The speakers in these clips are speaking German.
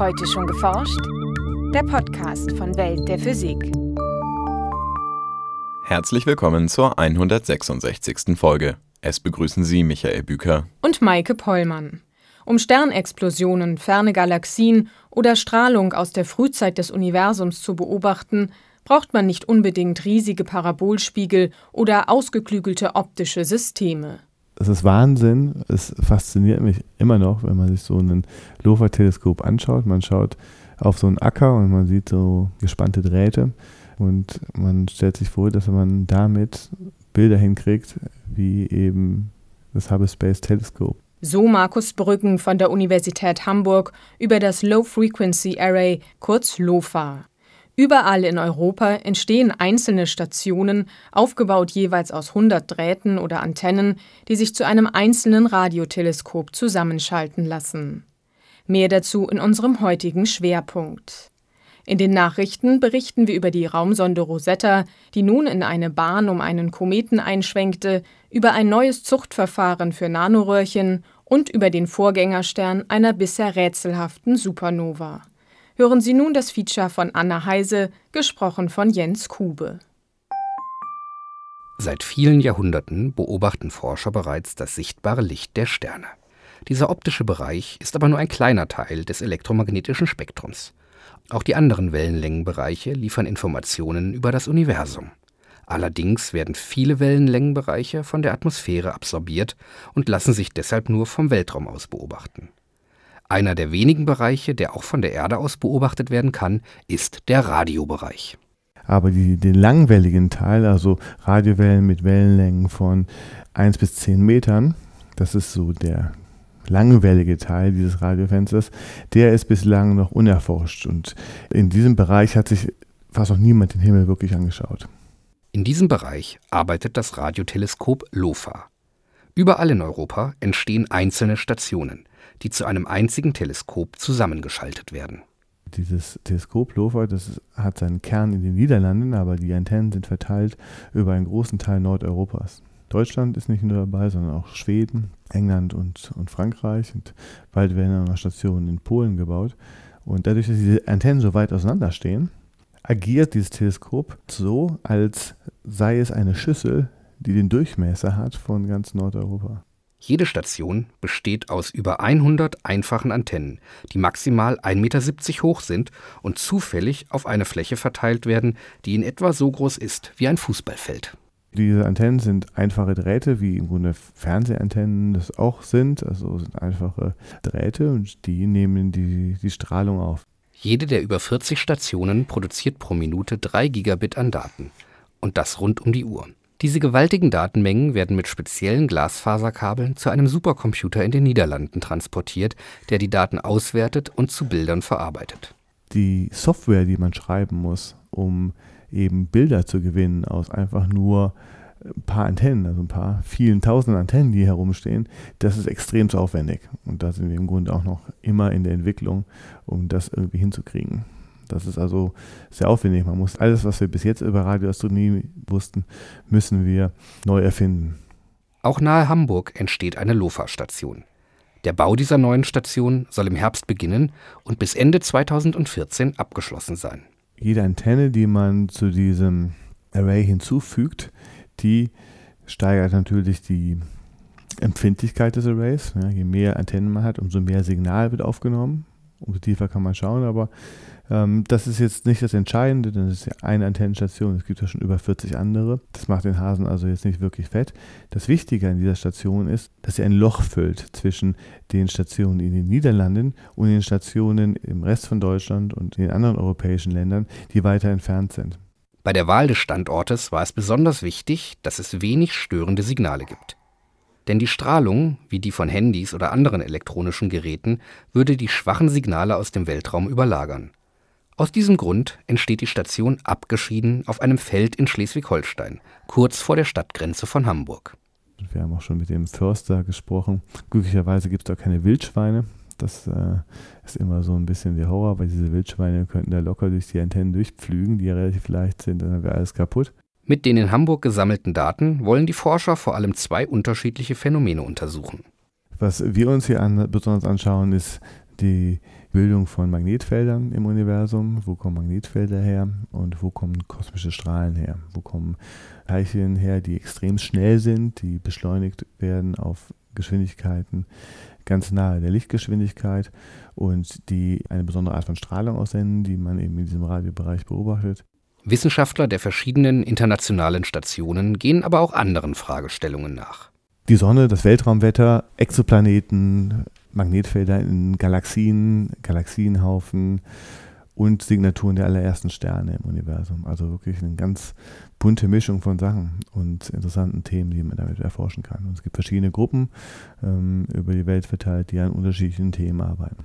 Heute schon geforscht? Der Podcast von Welt der Physik. Herzlich willkommen zur 166. Folge. Es begrüßen Sie Michael Büker und Maike Pollmann. Um Sternexplosionen, ferne Galaxien oder Strahlung aus der Frühzeit des Universums zu beobachten, braucht man nicht unbedingt riesige Parabolspiegel oder ausgeklügelte optische Systeme. Es ist Wahnsinn. Es fasziniert mich immer noch, wenn man sich so ein LOFA-Teleskop anschaut. Man schaut auf so einen Acker und man sieht so gespannte Drähte und man stellt sich vor, dass man damit Bilder hinkriegt, wie eben das Hubble Space Teleskop. So Markus Brücken von der Universität Hamburg über das Low Frequency Array, kurz LOFA. Überall in Europa entstehen einzelne Stationen, aufgebaut jeweils aus 100 Drähten oder Antennen, die sich zu einem einzelnen Radioteleskop zusammenschalten lassen. Mehr dazu in unserem heutigen Schwerpunkt. In den Nachrichten berichten wir über die Raumsonde Rosetta, die nun in eine Bahn um einen Kometen einschwenkte, über ein neues Zuchtverfahren für Nanoröhrchen und über den Vorgängerstern einer bisher rätselhaften Supernova. Hören Sie nun das Feature von Anna Heise, gesprochen von Jens Kube. Seit vielen Jahrhunderten beobachten Forscher bereits das sichtbare Licht der Sterne. Dieser optische Bereich ist aber nur ein kleiner Teil des elektromagnetischen Spektrums. Auch die anderen Wellenlängenbereiche liefern Informationen über das Universum. Allerdings werden viele Wellenlängenbereiche von der Atmosphäre absorbiert und lassen sich deshalb nur vom Weltraum aus beobachten. Einer der wenigen Bereiche, der auch von der Erde aus beobachtet werden kann, ist der Radiobereich. Aber die, den langwelligen Teil, also Radiowellen mit Wellenlängen von 1 bis 10 Metern, das ist so der langwellige Teil dieses Radiofensters, der ist bislang noch unerforscht. Und in diesem Bereich hat sich fast noch niemand den Himmel wirklich angeschaut. In diesem Bereich arbeitet das Radioteleskop LOFA. Überall in Europa entstehen einzelne Stationen die zu einem einzigen Teleskop zusammengeschaltet werden. Dieses Teleskop LOFA, das hat seinen Kern in den Niederlanden, aber die Antennen sind verteilt über einen großen Teil Nordeuropas. Deutschland ist nicht nur dabei, sondern auch Schweden, England und, und Frankreich. Und bald werden noch Stationen in Polen gebaut. Und dadurch, dass diese Antennen so weit auseinander stehen, agiert dieses Teleskop so, als sei es eine Schüssel, die den Durchmesser hat von ganz Nordeuropa. Jede Station besteht aus über 100 einfachen Antennen, die maximal 1,70 Meter hoch sind und zufällig auf eine Fläche verteilt werden, die in etwa so groß ist wie ein Fußballfeld. Diese Antennen sind einfache Drähte, wie im Grunde Fernsehantennen das auch sind. Also sind einfache Drähte und die nehmen die, die Strahlung auf. Jede der über 40 Stationen produziert pro Minute 3 Gigabit an Daten. Und das rund um die Uhr. Diese gewaltigen Datenmengen werden mit speziellen Glasfaserkabeln zu einem Supercomputer in den Niederlanden transportiert, der die Daten auswertet und zu Bildern verarbeitet. Die Software, die man schreiben muss, um eben Bilder zu gewinnen aus einfach nur ein paar Antennen, also ein paar vielen tausend Antennen, die herumstehen, das ist extrem aufwendig. Und da sind wir im Grunde auch noch immer in der Entwicklung, um das irgendwie hinzukriegen. Das ist also sehr aufwendig. Man muss alles, was wir bis jetzt über Radioastronomie wussten, müssen wir neu erfinden. Auch nahe Hamburg entsteht eine LOFA-Station. Der Bau dieser neuen Station soll im Herbst beginnen und bis Ende 2014 abgeschlossen sein. Jede Antenne, die man zu diesem Array hinzufügt, die steigert natürlich die Empfindlichkeit des Arrays. Ja, je mehr Antennen man hat, umso mehr Signal wird aufgenommen. Umso tiefer kann man schauen, aber ähm, das ist jetzt nicht das Entscheidende, denn es ist ja eine Antennenstation. Es gibt ja schon über 40 andere. Das macht den Hasen also jetzt nicht wirklich fett. Das Wichtige an dieser Station ist, dass sie ein Loch füllt zwischen den Stationen in den Niederlanden und den Stationen im Rest von Deutschland und in den anderen europäischen Ländern, die weiter entfernt sind. Bei der Wahl des Standortes war es besonders wichtig, dass es wenig störende Signale gibt. Denn die Strahlung, wie die von Handys oder anderen elektronischen Geräten, würde die schwachen Signale aus dem Weltraum überlagern. Aus diesem Grund entsteht die Station abgeschieden auf einem Feld in Schleswig-Holstein, kurz vor der Stadtgrenze von Hamburg. Wir haben auch schon mit dem Förster gesprochen. Glücklicherweise gibt es da keine Wildschweine. Das äh, ist immer so ein bisschen der Horror, weil diese Wildschweine könnten da locker durch die Antennen durchpflügen, die ja relativ leicht sind, dann wäre alles kaputt. Mit den in Hamburg gesammelten Daten wollen die Forscher vor allem zwei unterschiedliche Phänomene untersuchen. Was wir uns hier an, besonders anschauen, ist die Bildung von Magnetfeldern im Universum. Wo kommen Magnetfelder her und wo kommen kosmische Strahlen her? Wo kommen Teilchen her, die extrem schnell sind, die beschleunigt werden auf Geschwindigkeiten ganz nahe der Lichtgeschwindigkeit und die eine besondere Art von Strahlung aussenden, die man eben in diesem Radiobereich beobachtet. Wissenschaftler der verschiedenen internationalen Stationen gehen aber auch anderen Fragestellungen nach. Die Sonne, das Weltraumwetter, Exoplaneten, Magnetfelder in Galaxien, Galaxienhaufen und Signaturen der allerersten Sterne im Universum. Also wirklich eine ganz bunte Mischung von Sachen und interessanten Themen, die man damit erforschen kann. Und es gibt verschiedene Gruppen ähm, über die Welt verteilt, die an unterschiedlichen Themen arbeiten.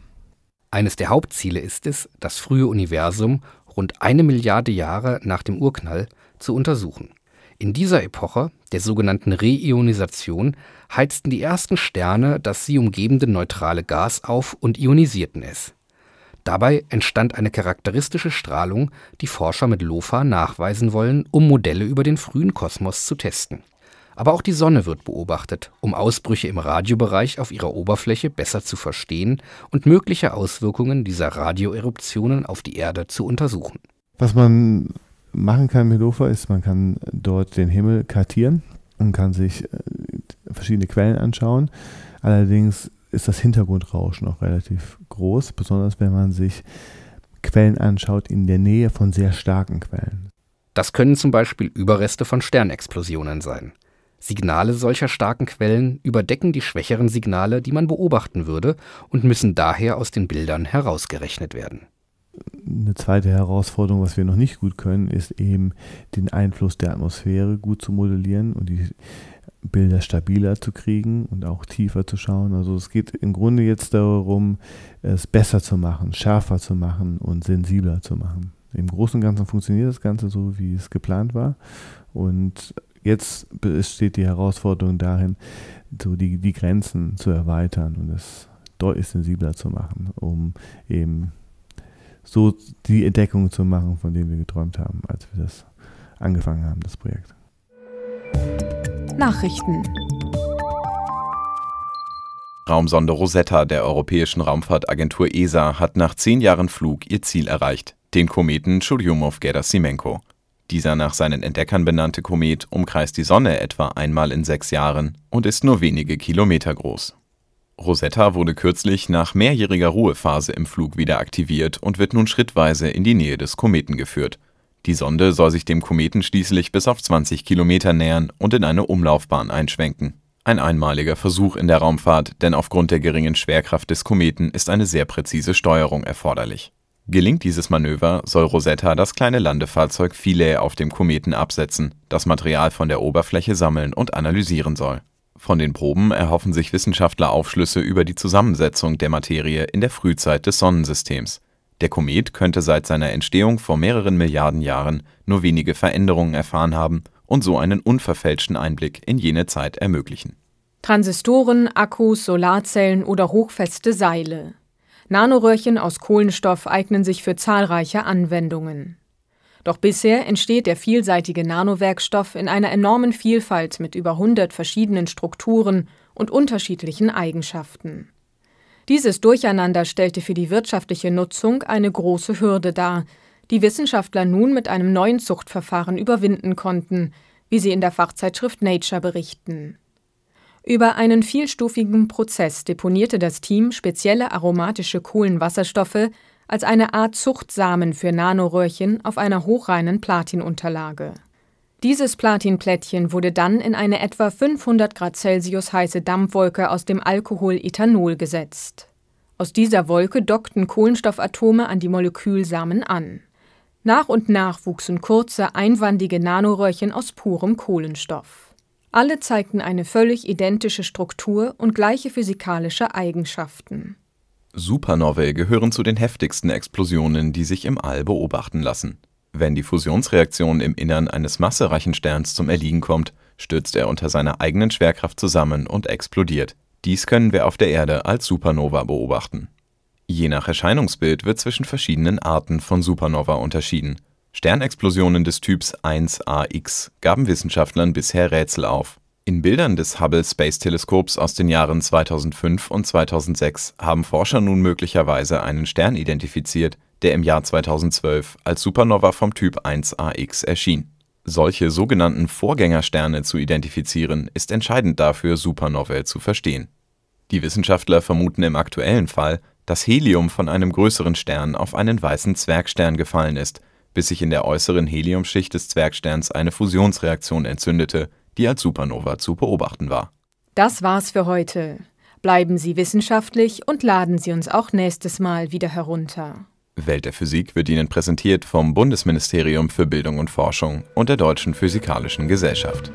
Eines der Hauptziele ist es, das frühe Universum rund eine Milliarde Jahre nach dem Urknall zu untersuchen. In dieser Epoche, der sogenannten Reionisation, heizten die ersten Sterne das sie umgebende neutrale Gas auf und ionisierten es. Dabei entstand eine charakteristische Strahlung, die Forscher mit LOFA nachweisen wollen, um Modelle über den frühen Kosmos zu testen. Aber auch die Sonne wird beobachtet, um Ausbrüche im Radiobereich auf ihrer Oberfläche besser zu verstehen und mögliche Auswirkungen dieser Radioeruptionen auf die Erde zu untersuchen. Was man machen kann mit LOFA ist, man kann dort den Himmel kartieren und kann sich äh, verschiedene Quellen anschauen. Allerdings ist das Hintergrundrauschen auch relativ groß, besonders wenn man sich Quellen anschaut in der Nähe von sehr starken Quellen. Das können zum Beispiel Überreste von Sternexplosionen sein. Signale solcher starken Quellen überdecken die schwächeren Signale, die man beobachten würde, und müssen daher aus den Bildern herausgerechnet werden eine zweite Herausforderung, was wir noch nicht gut können, ist eben den Einfluss der Atmosphäre gut zu modellieren und die Bilder stabiler zu kriegen und auch tiefer zu schauen. Also es geht im Grunde jetzt darum, es besser zu machen, schärfer zu machen und sensibler zu machen. Im Großen und Ganzen funktioniert das Ganze so, wie es geplant war. Und jetzt besteht die Herausforderung darin, so die, die Grenzen zu erweitern und es deutlich sensibler zu machen, um eben so die Entdeckungen zu machen, von denen wir geträumt haben, als wir das angefangen haben, das Projekt. Nachrichten. Raumsonde Rosetta der Europäischen Raumfahrtagentur ESA hat nach zehn Jahren Flug ihr Ziel erreicht, den Kometen Churyumov-Gerasimenko. Dieser nach seinen Entdeckern benannte Komet umkreist die Sonne etwa einmal in sechs Jahren und ist nur wenige Kilometer groß. Rosetta wurde kürzlich nach mehrjähriger Ruhephase im Flug wieder aktiviert und wird nun schrittweise in die Nähe des Kometen geführt. Die Sonde soll sich dem Kometen schließlich bis auf 20 Kilometer nähern und in eine Umlaufbahn einschwenken. Ein einmaliger Versuch in der Raumfahrt, denn aufgrund der geringen Schwerkraft des Kometen ist eine sehr präzise Steuerung erforderlich. Gelingt dieses Manöver, soll Rosetta das kleine Landefahrzeug Philae auf dem Kometen absetzen, das Material von der Oberfläche sammeln und analysieren soll. Von den Proben erhoffen sich Wissenschaftler Aufschlüsse über die Zusammensetzung der Materie in der Frühzeit des Sonnensystems. Der Komet könnte seit seiner Entstehung vor mehreren Milliarden Jahren nur wenige Veränderungen erfahren haben und so einen unverfälschten Einblick in jene Zeit ermöglichen. Transistoren, Akkus, Solarzellen oder hochfeste Seile. Nanoröhrchen aus Kohlenstoff eignen sich für zahlreiche Anwendungen. Doch bisher entsteht der vielseitige Nanowerkstoff in einer enormen Vielfalt mit über 100 verschiedenen Strukturen und unterschiedlichen Eigenschaften. Dieses Durcheinander stellte für die wirtschaftliche Nutzung eine große Hürde dar, die Wissenschaftler nun mit einem neuen Zuchtverfahren überwinden konnten, wie sie in der Fachzeitschrift Nature berichten. Über einen vielstufigen Prozess deponierte das Team spezielle aromatische Kohlenwasserstoffe als eine Art Zuchtsamen für Nanoröhrchen auf einer hochreinen Platinunterlage. Dieses Platinplättchen wurde dann in eine etwa 500 Grad Celsius heiße Dampfwolke aus dem Alkohol Ethanol gesetzt. Aus dieser Wolke dockten Kohlenstoffatome an die Molekülsamen an. Nach und nach wuchsen kurze, einwandige Nanoröhrchen aus purem Kohlenstoff. Alle zeigten eine völlig identische Struktur und gleiche physikalische Eigenschaften. Supernovae gehören zu den heftigsten Explosionen, die sich im All beobachten lassen. Wenn die Fusionsreaktion im Innern eines massereichen Sterns zum Erliegen kommt, stürzt er unter seiner eigenen Schwerkraft zusammen und explodiert. Dies können wir auf der Erde als Supernova beobachten. Je nach Erscheinungsbild wird zwischen verschiedenen Arten von Supernova unterschieden. Sternexplosionen des Typs 1ax gaben Wissenschaftlern bisher Rätsel auf. In Bildern des Hubble Space Teleskops aus den Jahren 2005 und 2006 haben Forscher nun möglicherweise einen Stern identifiziert, der im Jahr 2012 als Supernova vom Typ 1ax erschien. Solche sogenannten Vorgängersterne zu identifizieren, ist entscheidend dafür, Supernovae zu verstehen. Die Wissenschaftler vermuten im aktuellen Fall, dass Helium von einem größeren Stern auf einen weißen Zwergstern gefallen ist, bis sich in der äußeren Heliumschicht des Zwergsterns eine Fusionsreaktion entzündete, die als Supernova zu beobachten war. Das war's für heute. Bleiben Sie wissenschaftlich und laden Sie uns auch nächstes Mal wieder herunter. Welt der Physik wird Ihnen präsentiert vom Bundesministerium für Bildung und Forschung und der Deutschen Physikalischen Gesellschaft.